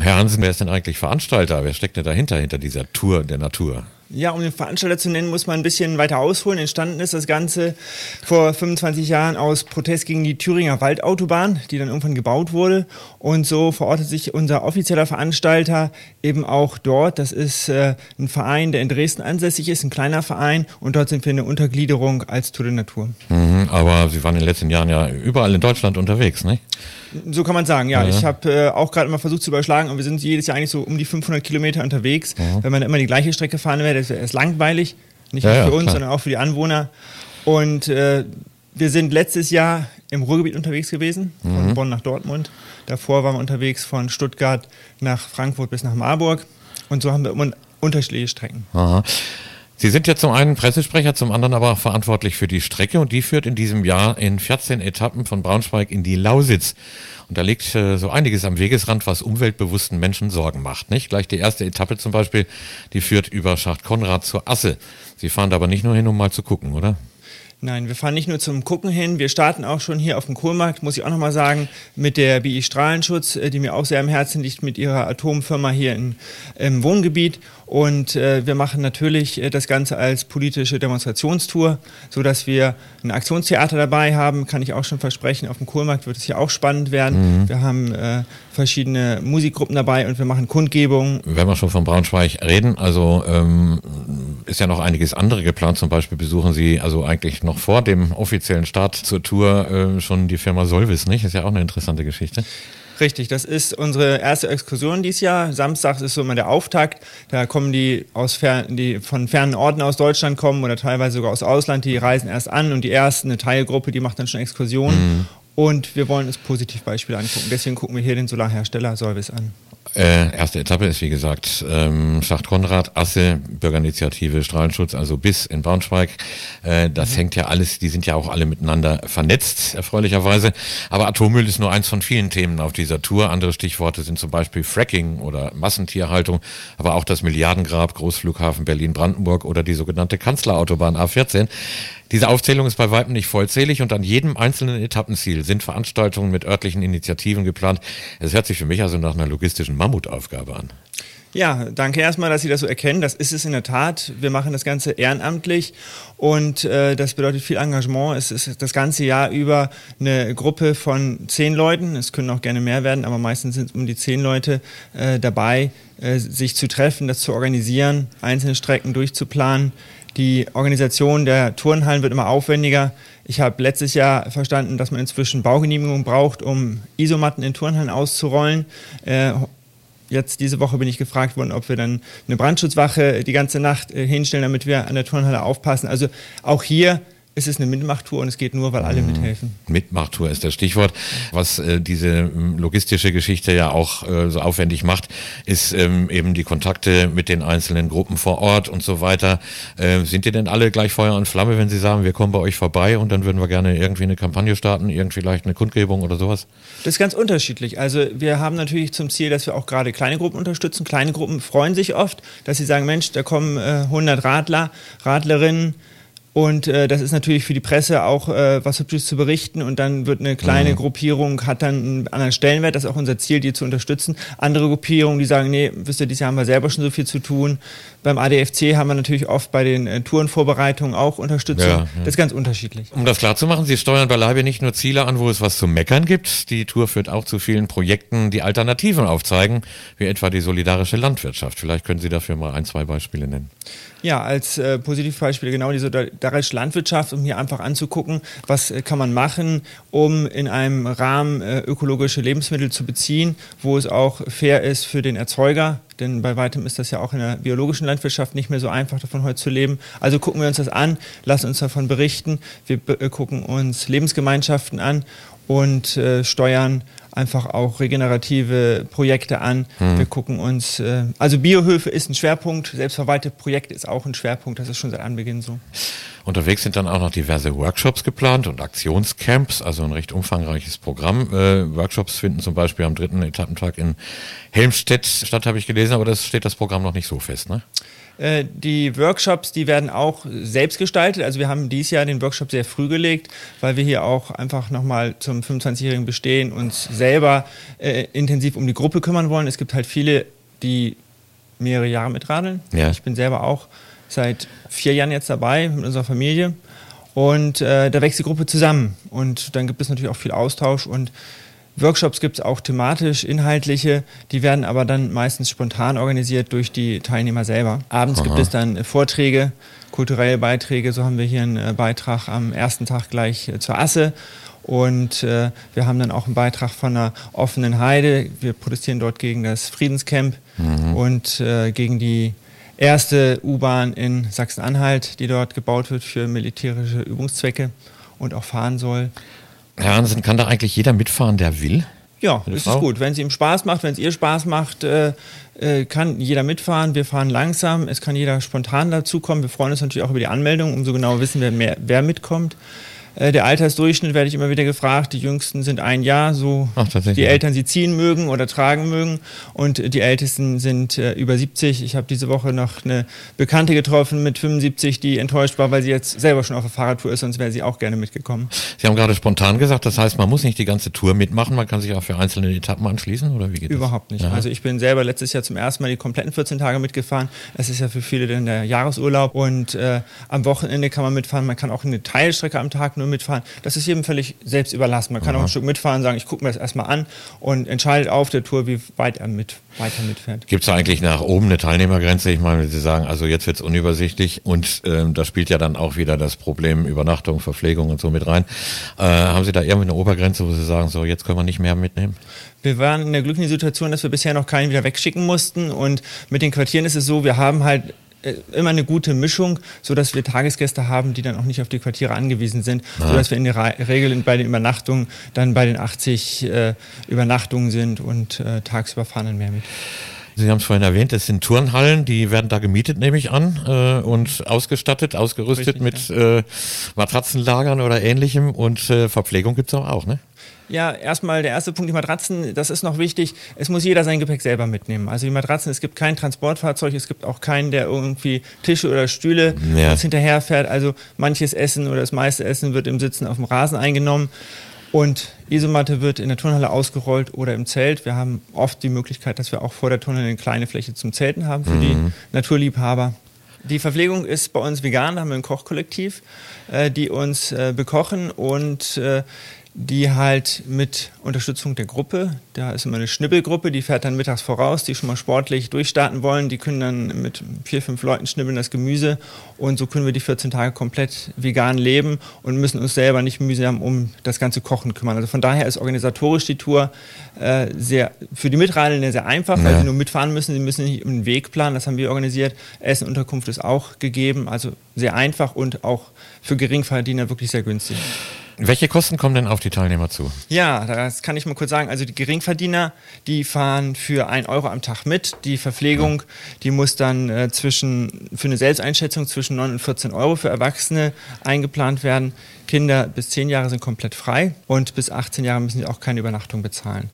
Herr Hansen, wer ist denn eigentlich Veranstalter? Wer steckt denn dahinter, hinter dieser Tour der Natur? Ja, um den Veranstalter zu nennen, muss man ein bisschen weiter ausholen. Entstanden ist das Ganze vor 25 Jahren aus Protest gegen die Thüringer Waldautobahn, die dann irgendwann gebaut wurde. Und so verortet sich unser offizieller Veranstalter eben auch dort. Das ist äh, ein Verein, der in Dresden ansässig ist, ein kleiner Verein. Und dort sind wir eine Untergliederung als Tour de Natur. Mhm, aber Sie waren in den letzten Jahren ja überall in Deutschland unterwegs, nicht? So kann man sagen, ja. ja. Ich habe äh, auch gerade mal versucht zu überschlagen und wir sind jedes Jahr eigentlich so um die 500 Kilometer unterwegs. Ja. Wenn man immer die gleiche Strecke fahren wäre, das wäre langweilig. Nicht nur ja, für uns, klar. sondern auch für die Anwohner. Und äh, wir sind letztes Jahr im Ruhrgebiet unterwegs gewesen, von mhm. Bonn nach Dortmund. Davor waren wir unterwegs von Stuttgart nach Frankfurt bis nach Marburg. Und so haben wir unterschiedliche Strecken. Aha. Sie sind ja zum einen Pressesprecher, zum anderen aber verantwortlich für die Strecke und die führt in diesem Jahr in 14 Etappen von Braunschweig in die Lausitz. Und da liegt äh, so einiges am Wegesrand, was umweltbewussten Menschen Sorgen macht. Nicht? Gleich die erste Etappe zum Beispiel, die führt über Schacht Konrad zur Asse. Sie fahren da aber nicht nur hin, um mal zu gucken, oder? Nein, wir fahren nicht nur zum Gucken hin, wir starten auch schon hier auf dem Kohlmarkt, muss ich auch nochmal sagen, mit der BI Strahlenschutz, äh, die mir auch sehr am Herzen liegt, mit ihrer Atomfirma hier in, im Wohngebiet. Und äh, wir machen natürlich äh, das Ganze als politische Demonstrationstour, so dass wir ein Aktionstheater dabei haben, kann ich auch schon versprechen. Auf dem Kohlmarkt wird es hier auch spannend werden. Mhm. Wir haben äh, verschiedene Musikgruppen dabei und wir machen Kundgebungen. Wenn wir schon von Braunschweig reden, also ähm, ist ja noch einiges andere geplant. Zum Beispiel besuchen Sie also eigentlich noch vor dem offiziellen Start zur Tour äh, schon die Firma Solvis, nicht? Ist ja auch eine interessante Geschichte. Richtig, das ist unsere erste Exkursion dieses Jahr. Samstags ist so immer der Auftakt. Da kommen die, aus fern, die von fernen Orten aus Deutschland kommen oder teilweise sogar aus Ausland, die reisen erst an und die ersten, eine Teilgruppe, die macht dann schon Exkursionen. Mhm. Und wir wollen uns Positivbeispiele angucken. Deswegen gucken wir hier den Solarhersteller Solvis an. Äh, erste Etappe ist wie gesagt ähm, Schacht Konrad, Asse, Bürgerinitiative Strahlenschutz, also bis in Braunschweig. Äh, das mhm. hängt ja alles, die sind ja auch alle miteinander vernetzt, erfreulicherweise. Aber Atommüll ist nur eins von vielen Themen auf dieser Tour. Andere Stichworte sind zum Beispiel Fracking oder Massentierhaltung, aber auch das Milliardengrab, Großflughafen Berlin-Brandenburg oder die sogenannte Kanzlerautobahn A14. Diese Aufzählung ist bei weitem nicht vollzählig und an jedem einzelnen Etappenziel sind Veranstaltungen mit örtlichen Initiativen geplant. Es hört sich für mich also nach einer logistischen Mammutaufgabe an. Ja, danke erstmal, dass Sie das so erkennen. Das ist es in der Tat. Wir machen das Ganze ehrenamtlich und äh, das bedeutet viel Engagement. Es ist das ganze Jahr über eine Gruppe von zehn Leuten. Es können auch gerne mehr werden, aber meistens sind es um die zehn Leute äh, dabei, äh, sich zu treffen, das zu organisieren, einzelne Strecken durchzuplanen. Die Organisation der Turnhallen wird immer aufwendiger. Ich habe letztes Jahr verstanden, dass man inzwischen Baugenehmigungen braucht, um Isomatten in Turnhallen auszurollen. Äh, jetzt diese Woche bin ich gefragt worden, ob wir dann eine Brandschutzwache die ganze Nacht äh, hinstellen, damit wir an der Turnhalle aufpassen. Also auch hier es ist eine Mitmachtour und es geht nur, weil alle mhm. mithelfen. Mitmachtour ist das Stichwort. Was äh, diese ähm, logistische Geschichte ja auch äh, so aufwendig macht, ist ähm, eben die Kontakte mit den einzelnen Gruppen vor Ort und so weiter. Äh, sind die denn alle gleich Feuer und Flamme, wenn sie sagen, wir kommen bei euch vorbei und dann würden wir gerne irgendwie eine Kampagne starten, irgendwie vielleicht eine Kundgebung oder sowas? Das ist ganz unterschiedlich. Also wir haben natürlich zum Ziel, dass wir auch gerade kleine Gruppen unterstützen. Kleine Gruppen freuen sich oft, dass sie sagen, Mensch, da kommen äh, 100 Radler, Radlerinnen, und äh, das ist natürlich für die Presse auch äh, was Hübsches zu berichten. Und dann wird eine kleine mhm. Gruppierung, hat dann einen anderen Stellenwert. Das ist auch unser Ziel, die zu unterstützen. Andere Gruppierungen, die sagen, nee, wisst ihr, dieses Jahr haben wir selber schon so viel zu tun. Beim ADFC haben wir natürlich oft bei den äh, Tourenvorbereitungen auch Unterstützung. Ja. Das ist ganz unterschiedlich. Um das klarzumachen, Sie steuern beileibe nicht nur Ziele an, wo es was zu meckern gibt. Die Tour führt auch zu vielen Projekten, die Alternativen aufzeigen, wie etwa die solidarische Landwirtschaft. Vielleicht können Sie dafür mal ein, zwei Beispiele nennen. Ja, als äh, Positivbeispiel genau die solidarische Landwirtschaft, um hier einfach anzugucken, was äh, kann man machen, um in einem Rahmen äh, ökologische Lebensmittel zu beziehen, wo es auch fair ist für den Erzeuger, denn bei weitem ist das ja auch in der biologischen Landwirtschaft nicht mehr so einfach, davon heute zu leben. Also gucken wir uns das an, lassen uns davon berichten. Wir äh, gucken uns Lebensgemeinschaften an und äh, steuern einfach auch regenerative Projekte an. Mhm. Wir gucken uns, äh, also Biohöfe ist ein Schwerpunkt, selbstverwaltete Projekte ist auch ein Schwerpunkt, das ist schon seit Anbeginn so. Unterwegs sind dann auch noch diverse Workshops geplant und Aktionscamps, also ein recht umfangreiches Programm. Äh, Workshops finden zum Beispiel am dritten Etappentag in Helmstedt statt, habe ich gelesen, aber das steht das Programm noch nicht so fest, ne? Äh, die Workshops, die werden auch selbst gestaltet. Also wir haben dieses Jahr den Workshop sehr früh gelegt, weil wir hier auch einfach nochmal zum 25-jährigen Bestehen uns selber äh, intensiv um die Gruppe kümmern wollen. Es gibt halt viele, die mehrere Jahre mitradeln. Ja. Ich bin selber auch seit vier Jahren jetzt dabei mit unserer Familie. Und äh, da wächst die Gruppe zusammen. Und dann gibt es natürlich auch viel Austausch und Workshops gibt es auch thematisch, inhaltliche, die werden aber dann meistens spontan organisiert durch die Teilnehmer selber. Abends Aha. gibt es dann Vorträge, kulturelle Beiträge, so haben wir hier einen äh, Beitrag am ersten Tag gleich äh, zur Asse und äh, wir haben dann auch einen Beitrag von einer offenen Heide. Wir protestieren dort gegen das Friedenscamp mhm. und äh, gegen die erste U-Bahn in Sachsen-Anhalt, die dort gebaut wird für militärische Übungszwecke und auch fahren soll. Herr Hansen, kann da eigentlich jeder mitfahren, der will? Ja, das ist gut. Wenn es ihm Spaß macht, wenn es ihr Spaß macht, äh, äh, kann jeder mitfahren. Wir fahren langsam. Es kann jeder spontan dazukommen. Wir freuen uns natürlich auch über die Anmeldung, umso genauer wissen wir, mehr, wer mitkommt. Äh, der Altersdurchschnitt werde ich immer wieder gefragt. Die Jüngsten sind ein Jahr, so Ach, die Eltern sie ziehen mögen oder tragen mögen. Und die Ältesten sind äh, über 70. Ich habe diese Woche noch eine Bekannte getroffen mit 75, die enttäuscht war, weil sie jetzt selber schon auf der Fahrradtour ist, sonst wäre sie auch gerne mitgekommen. Sie haben gerade spontan gesagt, das heißt, man muss nicht die ganze Tour mitmachen, man kann sich auch für einzelne Etappen anschließen oder wie geht Überhaupt das? nicht. Ja. Also ich bin selber letztes Jahr zum ersten Mal die kompletten 14 Tage mitgefahren. Es ist ja für viele dann der Jahresurlaub und äh, am Wochenende kann man mitfahren. Man kann auch eine Teilstrecke am Tag nur mitfahren. Das ist jedem völlig selbst überlassen. Man kann Aha. auch ein Stück mitfahren, sagen, ich gucke mir das erstmal an und entscheidet auf der Tour, wie weit er mit, weiter mitfährt. Gibt es eigentlich nach oben eine Teilnehmergrenze? Ich meine, Sie sagen, also jetzt wird es unübersichtlich und ähm, da spielt ja dann auch wieder das Problem Übernachtung, Verpflegung und so mit rein. Äh, haben Sie da irgendwie eine Obergrenze, wo Sie sagen, so jetzt können wir nicht mehr mitnehmen? Wir waren in der glücklichen Situation, dass wir bisher noch keinen wieder wegschicken mussten und mit den Quartieren ist es so, wir haben halt immer eine gute Mischung, so dass wir Tagesgäste haben, die dann auch nicht auf die Quartiere angewiesen sind, ja. so dass wir in der Regel bei den Übernachtungen dann bei den 80 äh, Übernachtungen sind und äh, tagsüber fahren dann mehr mit. Sie haben es vorhin erwähnt, es sind Turnhallen, die werden da gemietet, nehme ich an, äh, und ausgestattet, ausgerüstet Richtig, mit ja. äh, Matratzenlagern oder ähnlichem und äh, Verpflegung gibt es auch, ne? Ja, erstmal der erste Punkt, die Matratzen, das ist noch wichtig. Es muss jeder sein Gepäck selber mitnehmen. Also die Matratzen, es gibt kein Transportfahrzeug, es gibt auch keinen, der irgendwie Tische oder Stühle ja. hinterherfährt. Also manches Essen oder das meiste Essen wird im Sitzen auf dem Rasen eingenommen. Und Isomatte wird in der Turnhalle ausgerollt oder im Zelt. Wir haben oft die Möglichkeit, dass wir auch vor der Turnhalle eine kleine Fläche zum Zelten haben für mhm. die Naturliebhaber. Die Verpflegung ist bei uns vegan, da haben wir ein Kochkollektiv, äh, die uns äh, bekochen und äh, die halt mit Unterstützung der Gruppe, da ist immer eine Schnibbelgruppe, die fährt dann mittags voraus, die schon mal sportlich durchstarten wollen, die können dann mit vier, fünf Leuten schnibbeln das Gemüse und so können wir die 14 Tage komplett vegan leben und müssen uns selber nicht mühsam um das ganze Kochen kümmern. Also von daher ist organisatorisch die Tour äh, sehr, für die Mitreisenden sehr einfach, weil ja. sie nur mitfahren müssen, sie müssen nicht einen Weg planen, das haben wir organisiert. Essen, Unterkunft ist auch gegeben, also sehr einfach und auch für Geringverdiener wirklich sehr günstig. Welche Kosten kommen denn auf die Teilnehmer zu? Ja, das kann ich mal kurz sagen. Also die Geringverdiener, die fahren für 1 Euro am Tag mit. Die Verpflegung, die muss dann äh, zwischen, für eine Selbsteinschätzung zwischen 9 und 14 Euro für Erwachsene eingeplant werden. Kinder bis 10 Jahre sind komplett frei und bis 18 Jahre müssen sie auch keine Übernachtung bezahlen.